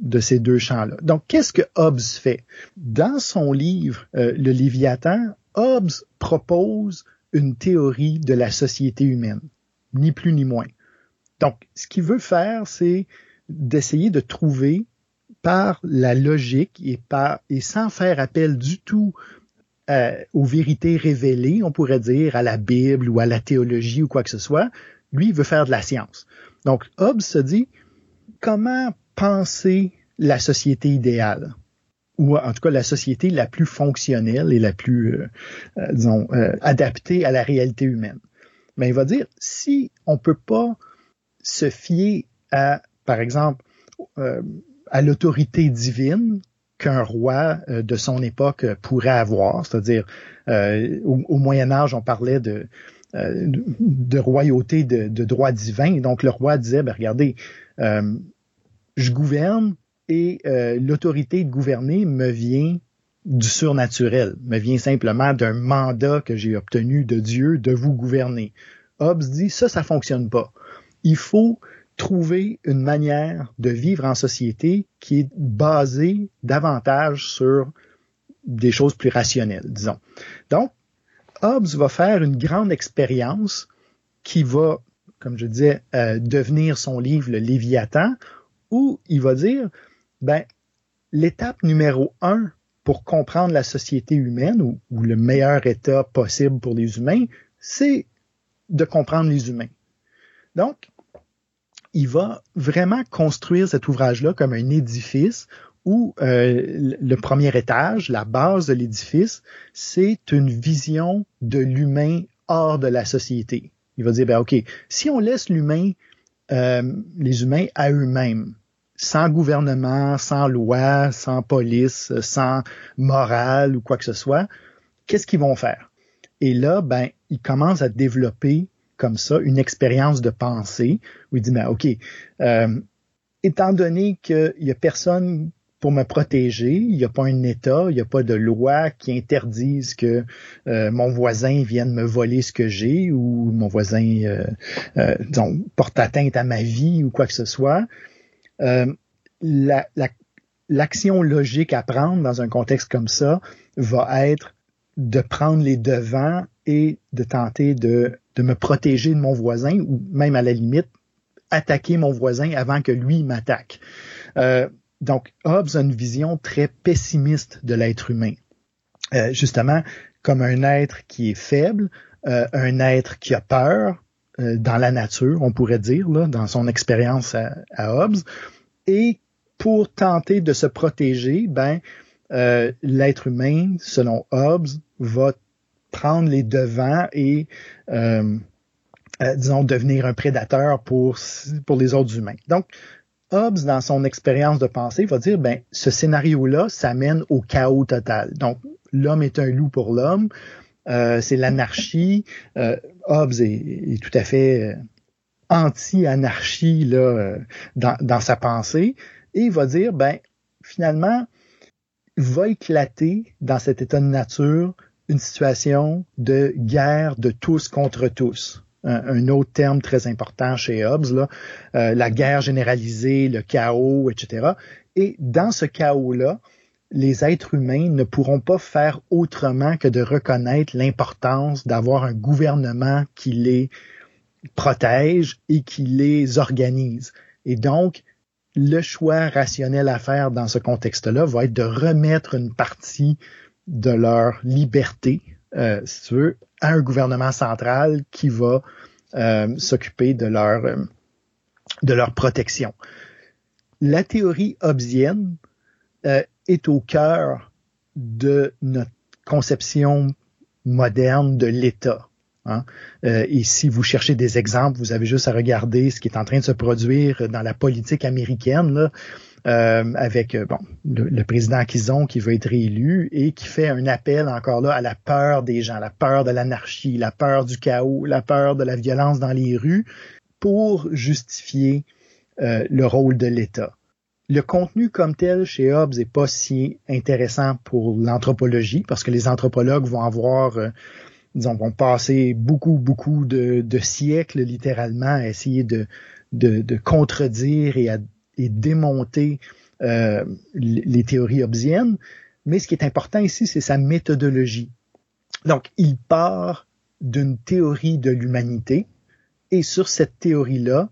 de ces deux champs-là. Donc, qu'est-ce que Hobbes fait? Dans son livre, euh, Le Léviathan, Hobbes propose une théorie de la société humaine, ni plus ni moins. Donc, ce qu'il veut faire, c'est d'essayer de trouver par la logique et, par, et sans faire appel du tout euh, aux vérités révélées, on pourrait dire, à la Bible ou à la théologie ou quoi que ce soit, lui, il veut faire de la science. Donc, Hobbes se dit, comment penser la société idéale ou en tout cas la société la plus fonctionnelle et la plus, euh, euh, euh, adaptée à la réalité humaine. Mais il va dire, si on peut pas se fier à, par exemple, à l'autorité divine qu'un roi de son époque pourrait avoir, c'est-à-dire au, Moyen Âge, on parlait de de royauté de, de, droit divin. Donc le roi disait, ben, regardez, je gouverne et l'autorité de gouverner me vient du surnaturel, me vient simplement d'un mandat que j'ai obtenu de Dieu de vous gouverner. Hobbes dit ça, ça fonctionne pas. Il faut trouver une manière de vivre en société qui est basée davantage sur des choses plus rationnelles, disons. Donc, Hobbes va faire une grande expérience qui va, comme je disais, euh, devenir son livre Le Léviathan, où il va dire, ben, l'étape numéro un pour comprendre la société humaine ou, le meilleur état possible pour les humains, c'est de comprendre les humains. Donc, il va vraiment construire cet ouvrage-là comme un édifice où euh, le premier étage, la base de l'édifice, c'est une vision de l'humain hors de la société. Il va dire, ben ok, si on laisse l'humain, euh, les humains à eux-mêmes, sans gouvernement, sans loi, sans police, sans morale ou quoi que ce soit, qu'est-ce qu'ils vont faire? Et là, ben, ils commencent à développer comme ça une expérience de pensée où il dit, ben, OK, euh, étant donné qu'il y a personne pour me protéger, il n'y a pas un État, il n'y a pas de loi qui interdise que euh, mon voisin vienne me voler ce que j'ai ou mon voisin euh, euh porte atteinte à ma vie ou quoi que ce soit. Euh, l'action la, logique à prendre dans un contexte comme ça va être de prendre les devants et de tenter de me protéger de mon voisin ou même à la limite attaquer mon voisin avant que lui m'attaque. Euh, donc Hobbes a une vision très pessimiste de l'être humain, euh, justement comme un être qui est faible, un être qui a peur dans la nature, on pourrait dire, là, dans son expérience à, à, Hobbes, et pour tenter de se protéger, ben euh, l'être humain, selon Hobbes, va prendre les devants et euh, euh, disons devenir un prédateur pour pour les autres humains. Donc Hobbes, dans son expérience de pensée, va dire ben ce scénario-là, ça mène au chaos total. Donc l'homme est un loup pour l'homme, euh, c'est l'anarchie. Euh, Hobbes est, est, tout à fait anti-anarchie là dans, dans sa pensée et il va dire ben finalement va éclater dans cet état de nature une situation de guerre de tous contre tous. Un, autre terme très important chez Hobbes, là, euh, la guerre généralisée, le chaos, etc. Et dans ce chaos-là, les êtres humains ne pourront pas faire autrement que de reconnaître l'importance d'avoir un gouvernement qui les protège et qui les organise. Et donc, le choix rationnel à faire dans ce contexte-là va être de remettre une partie de leur liberté, euh, si tu veux, à un gouvernement central qui va euh, s'occuper de leur euh, de leur protection. La théorie hobbesienne est au cœur de notre conception moderne de l'État. Hein? Euh, et si vous cherchez des exemples, vous avez juste à regarder ce qui est en train de se produire dans la politique américaine. Là. Euh, avec euh, bon le, président Kizon qui veut être réélu et qui fait un appel encore là à la peur des gens, la peur de l'anarchie, la peur du chaos, la peur de la violence dans les rues pour justifier euh, le rôle de l'État. Le contenu comme tel chez Hobbes n'est pas si intéressant pour l'anthropologie parce que les anthropologues vont avoir disons, vont passer beaucoup, beaucoup de, siècles littéralement à essayer de, contredire et à démonter euh, les théories hobbesiennes, mais ce qui est important ici, c'est sa méthodologie. Donc, il part d'une théorie de l'humanité, et sur cette théorie-là,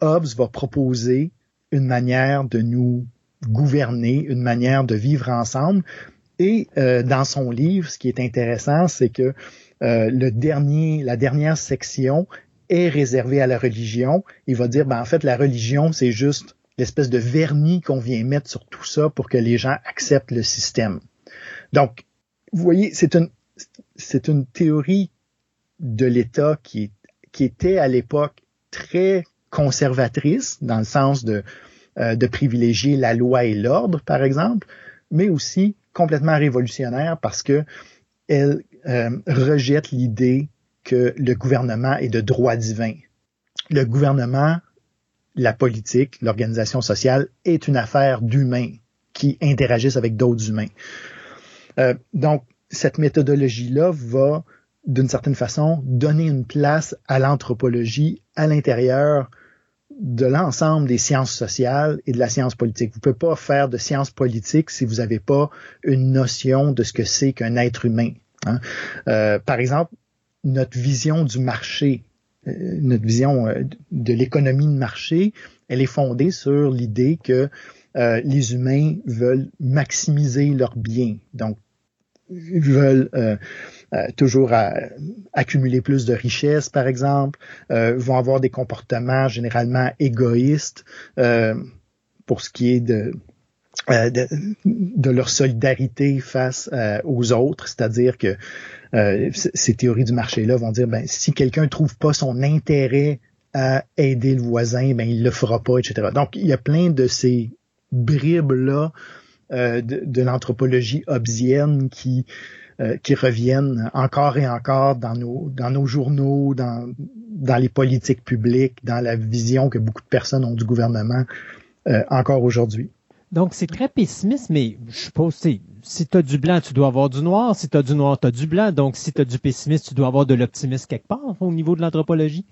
Hobbes va proposer une manière de nous gouverner, une manière de vivre ensemble. Et euh, dans son livre, ce qui est intéressant, c'est que euh, le dernier, la dernière section est réservée à la religion. Il va dire, ben, en fait, la religion, c'est juste l'espèce de vernis qu'on vient mettre sur tout ça pour que les gens acceptent le système. Donc, vous voyez, c'est une, c'est une théorie de l'État qui, qui était à l'époque très conservatrice dans le sens de, euh, de privilégier la loi et l'ordre, par exemple, mais aussi complètement révolutionnaire parce que elle euh, rejette l'idée que le gouvernement est de droit divin. Le gouvernement, la politique, l'organisation sociale est une affaire d'humains qui interagissent avec d'autres humains. Euh, donc, cette méthodologie-là va, d'une certaine façon, donner une place à l'anthropologie à l'intérieur de l'ensemble des sciences sociales et de la science politique. Vous ne pouvez pas faire de science politique si vous n'avez pas une notion de ce que c'est qu'un être humain. Hein. Euh, par exemple, notre vision du marché, euh, notre vision euh, de l'économie de marché, elle est fondée sur l'idée que les humains veulent maximiser leurs biens. Donc, veulent euh, euh, toujours accumuler plus de richesses, par exemple, vont avoir des comportements généralement égoïstes pour ce qui est de, de, de, leur solidarité face aux autres, c'est-à-dire que ces théories du marché-là vont dire, ben, si quelqu'un trouve pas son intérêt à aider le voisin, ben il le fera pas, etc. Donc il y a plein de ces bribes-là euh, de, l'anthropologie hobbesienne qui, euh, qui reviennent encore et encore dans nos, dans nos journaux, dans, dans les politiques publiques, dans la vision que beaucoup de personnes ont du gouvernement euh, encore aujourd'hui. Donc, c'est très pessimiste, mais je suppose, si tu as du blanc, tu dois avoir du noir. Si tu as du noir, tu as du blanc. Donc, si tu as du pessimiste, tu dois avoir de l'optimisme quelque part au niveau de l'anthropologie.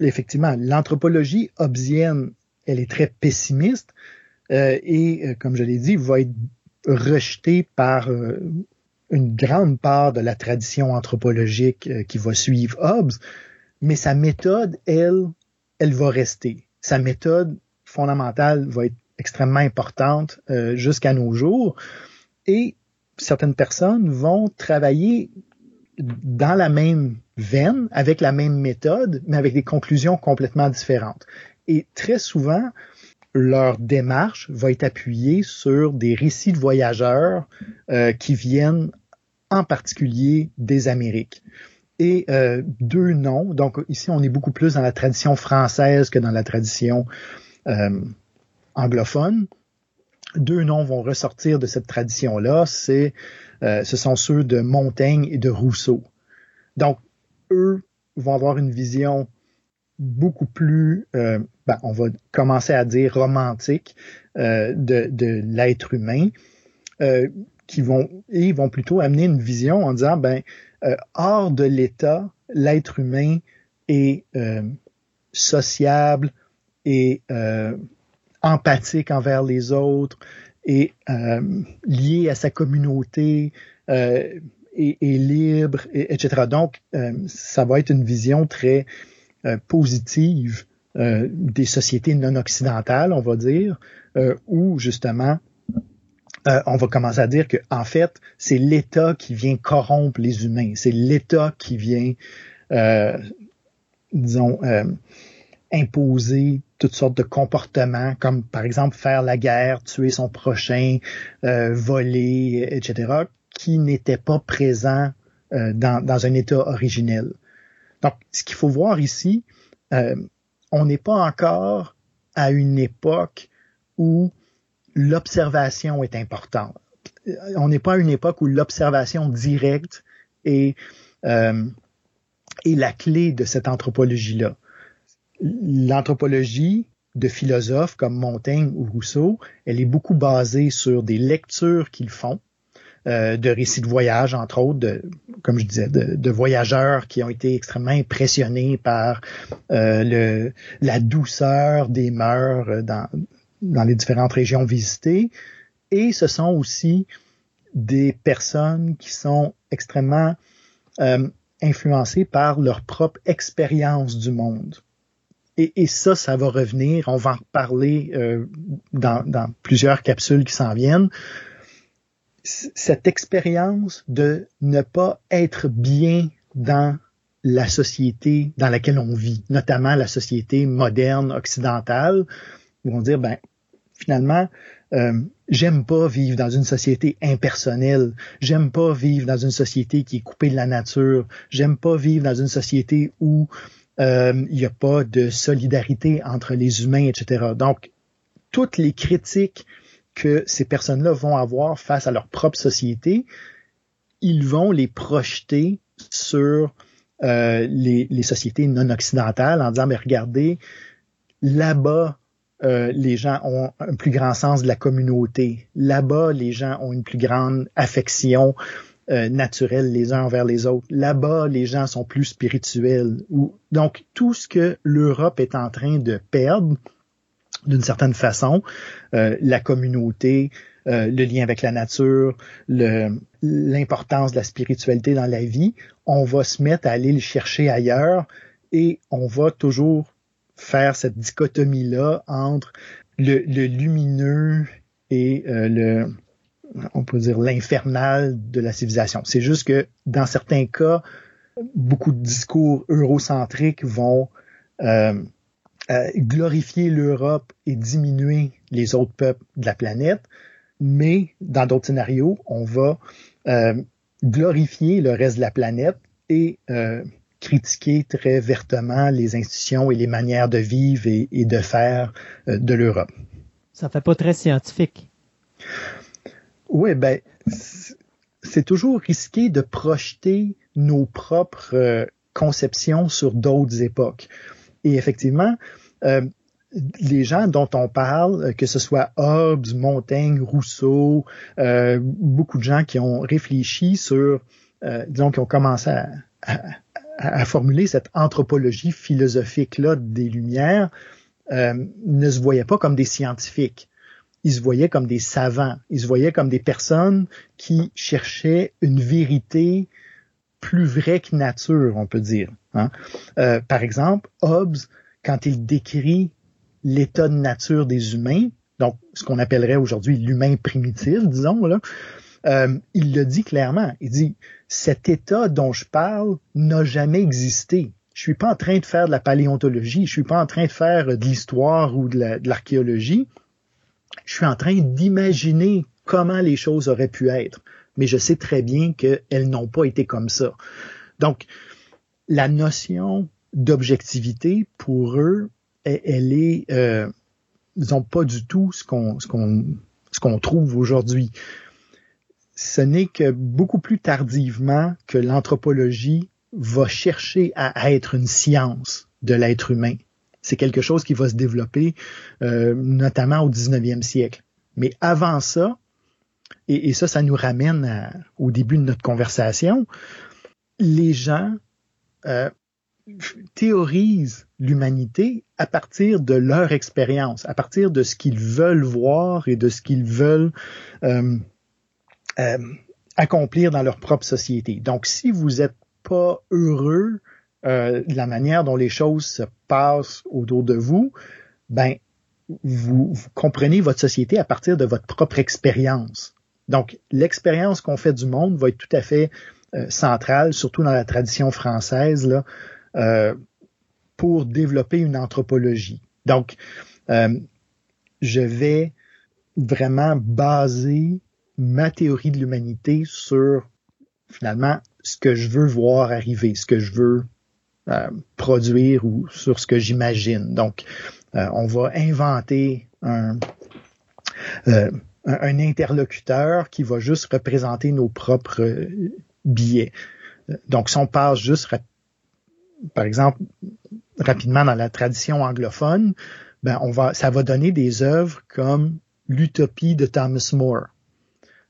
Effectivement, l'anthropologie hobbesienne, elle est très pessimiste, euh, et, euh, comme je l'ai dit, va être rejeté par euh, une grande part de la tradition anthropologique qui va suivre Hobbes, mais sa méthode, elle, elle va rester. Sa méthode fondamentale va être extrêmement importante jusqu'à nos jours. Et certaines personnes vont travailler dans la même veine, avec la même méthode, mais avec des conclusions complètement différentes. Et très souvent, leur démarche va être appuyée sur des récits de voyageurs euh, qui viennent particulier des Amériques. Et euh, deux noms, donc ici on est beaucoup plus dans la tradition française que dans la tradition euh, anglophone. Deux noms vont ressortir de cette tradition-là, c'est ce sont ceux de Montaigne et de Rousseau. Donc eux vont avoir une vision beaucoup plus, euh, ben, on va commencer à dire romantique euh, de, l'être humain, euh, qui vont et vont plutôt amener une vision en disant ben hors de l'État, l'être humain est sociable et empathique envers les autres et lié à sa communauté. est, libre, et, etc. Donc, ça va être une vision très euh, positive euh, des sociétés non occidentales, on va dire, euh, où justement on va commencer à dire que en fait c'est l'État qui vient corrompre les humains, c'est l'État qui vient, disons, imposer toutes sortes de comportements, comme par exemple faire la guerre, tuer son prochain, voler, etc., qui n'étaient pas présents dans, dans, un État originel. Donc, ce qu'il faut voir ici, euh, on n'est pas encore à une époque où l'observation est importante. On n'est pas à une époque où l'observation directe est, euh, est la clé de cette anthropologie-là. L'anthropologie de philosophes comme Montaigne ou Rousseau, elle est beaucoup basée sur des lectures qu'ils font, euh, de récits de voyage, entre autres, de, comme je disais, de, voyageurs qui ont été extrêmement impressionnés par euh, le, la douceur des mœurs dans, dans les différentes régions visitées. Et ce sont aussi des personnes qui sont extrêmement euh, influencées par leur propre expérience du monde. Et, ça, ça va revenir. On va en reparler euh, dans, plusieurs capsules qui s'en viennent cette expérience de ne pas être bien dans la société dans laquelle on vit, notamment la société moderne occidentale, où on dire ben finalement euh, j'aime pas vivre dans une société impersonnelle, j'aime pas vivre dans une société qui est coupée de la nature, j'aime pas vivre dans une société où euh, il n'y a pas de solidarité entre les humains, etc. Donc toutes les critiques que ces personnes-là vont avoir face à leur propre société, ils vont les projeter sur euh, les, les, sociétés non occidentales en disant mais regardez là-bas euh, les gens ont un plus grand sens de la communauté. Là-bas, les gens ont une plus grande affection euh, naturelle les uns envers les autres. Là-bas, les gens sont plus spirituels. Donc, tout ce que l'Europe est en train de perdre, d'une certaine façon, euh, la communauté, le lien avec la nature, l'importance de la spiritualité dans la vie, on va se mettre à aller le chercher ailleurs et on va toujours faire cette dichotomie-là entre le, lumineux et euh, le, on peut dire l'infernal de la civilisation. C'est juste que dans certains cas, beaucoup de discours eurocentriques vont euh, euh, glorifier l'Europe et diminuer les autres peuples de la planète, mais dans d'autres scénarios, on va glorifier le reste de la planète et critiquer très vertement les institutions et les manières de vivre et, de faire euh, de l'Europe. Ça fait pas très scientifique. Oui, ben c'est toujours risqué de projeter nos propres euh, conceptions sur d'autres époques. Et effectivement, euh, les gens dont on parle, que ce soit Hobbes, Montaigne, Rousseau, beaucoup de gens qui ont réfléchi sur, disons, qui ont commencé à, à, formuler cette anthropologie philosophique-là des Lumières euh, ne se voyaient pas comme des scientifiques. Ils se voyaient comme des savants. Ils se voyaient comme des personnes qui cherchaient une vérité plus vraie que nature, on peut dire. Hein. Euh, par exemple, Hobbes, quand il décrit l'état de nature des humains, donc ce qu'on appellerait aujourd'hui l'humain primitif, disons, là, euh, il le dit clairement. Il dit, cet état dont je parle n'a jamais existé. Je suis pas en train de faire de la paléontologie, je suis pas en train de faire de l'histoire ou de l'archéologie. Je suis en train d'imaginer comment les choses auraient pu être. Mais je sais très bien qu'elles n'ont pas été comme ça. Donc, la notion d'objectivité, pour eux, elle, est, euh, disons, pas du tout ce qu'on ce qu'on ce qu'on trouve aujourd'hui ce n'est que beaucoup plus tardivement que l'anthropologie va chercher à être une science de l'être humain. C'est quelque chose qui va se développer euh, notamment au 19e siècle. Mais avant ça, et, ça, ça nous ramène au début de notre conversation, les gens euh, théorisent l'humanité à partir de leur expérience, à partir de ce qu'ils veulent voir et de ce qu'ils veulent euh, euh, accomplir dans leur propre société. Donc, si vous n'êtes pas heureux euh, de la manière dont les choses se passent autour de vous, ben vous, comprenez votre société à partir de votre propre expérience. Donc, l'expérience qu'on fait du monde va être tout à fait euh, centrale, surtout dans la tradition française, là, euh, pour développer une anthropologie. Donc, je vais vraiment baser ma théorie de l'humanité sur finalement ce que je veux voir arriver, ce que je veux euh, produire ou sur ce que j'imagine. Donc, euh, on va inventer un, euh, un interlocuteur qui va juste représenter nos propres billets. Donc, si on passe juste, par exemple, rapidement dans la tradition anglophone, ben on va, ça va donner des œuvres comme l'utopie de Thomas More.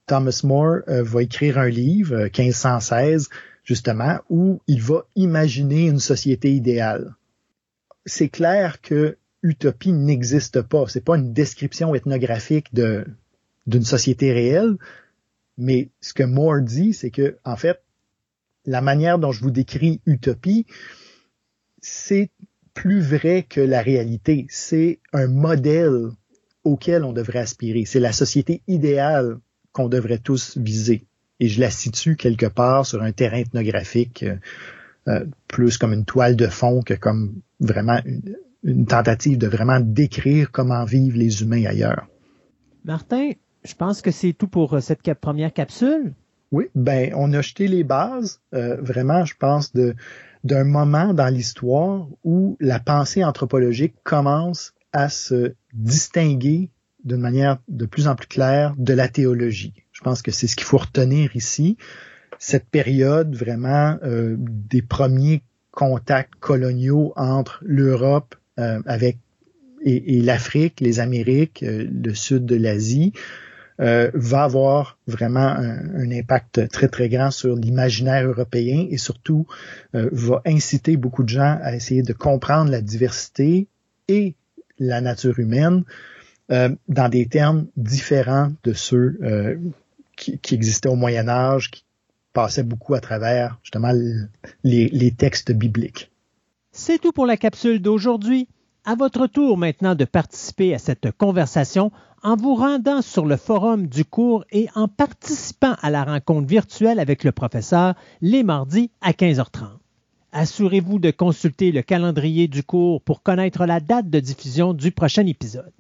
Thomas More euh, va écrire un livre, 1516, euh, justement, où il va imaginer une société idéale. C'est clair que utopie n'existe pas. C'est pas une description ethnographique d'une société réelle, mais ce que Moore dit, c'est que en fait, la manière dont je vous décris utopie, c'est plus vrai que la réalité. C'est un modèle auquel on devrait aspirer. C'est la société idéale qu'on devrait tous viser. Et je la situe quelque part sur un terrain ethnographique, euh, euh, plus comme une toile de fond que comme vraiment une, tentative de vraiment décrire comment vivent les humains ailleurs. Martin, je pense que c'est tout pour euh, cette première capsule. Oui, ben on a jeté les bases, vraiment, je pense, de d'un moment dans l'histoire où la pensée anthropologique commence à se distinguer d'une manière de plus en plus claire de la théologie. Je pense que c'est ce qu'il faut retenir ici. cette période vraiment euh, des premiers contacts coloniaux entre l'Europe euh, avec et, l'Afrique, les Amériques, euh, le sud de l'Asie, va avoir vraiment un, impact très très grand sur l'imaginaire européen et surtout va inciter beaucoup de gens à essayer de comprendre la diversité et la nature humaine dans des termes différents de ceux qui, qui, existaient au Moyen Âge, qui, passait beaucoup à travers justement les, les textes bibliques. C'est tout pour la capsule d'aujourd'hui. À votre tour maintenant de participer à cette conversation en vous rendant sur le forum du cours et en participant à la rencontre virtuelle avec le professeur les mardis à 15h30. Assurez-vous de consulter le calendrier du cours pour connaître la date de diffusion du prochain épisode.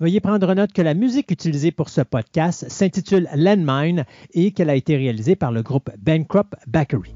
Veuillez prendre note que la musique utilisée pour ce podcast s'intitule Landmine et qu'elle a été réalisée par le groupe Bankrupt Bakery.